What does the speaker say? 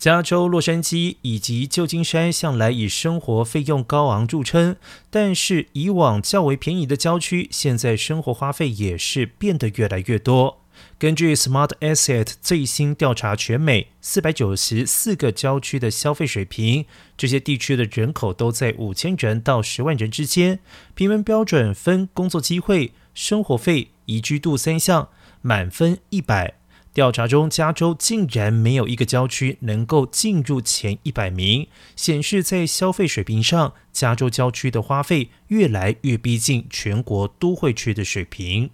加州、洛杉矶以及旧金山向来以生活费用高昂著称，但是以往较为便宜的郊区，现在生活花费也是变得越来越多。根据 Smart Asset 最新调查，全美四百九十四个郊区的消费水平，这些地区的人口都在五千人到十万人之间，评分标准分工作机会、生活费、宜居度三项，满分一百。调查中，加州竟然没有一个郊区能够进入前一百名，显示在消费水平上，加州郊区的花费越来越逼近全国都会区的水平。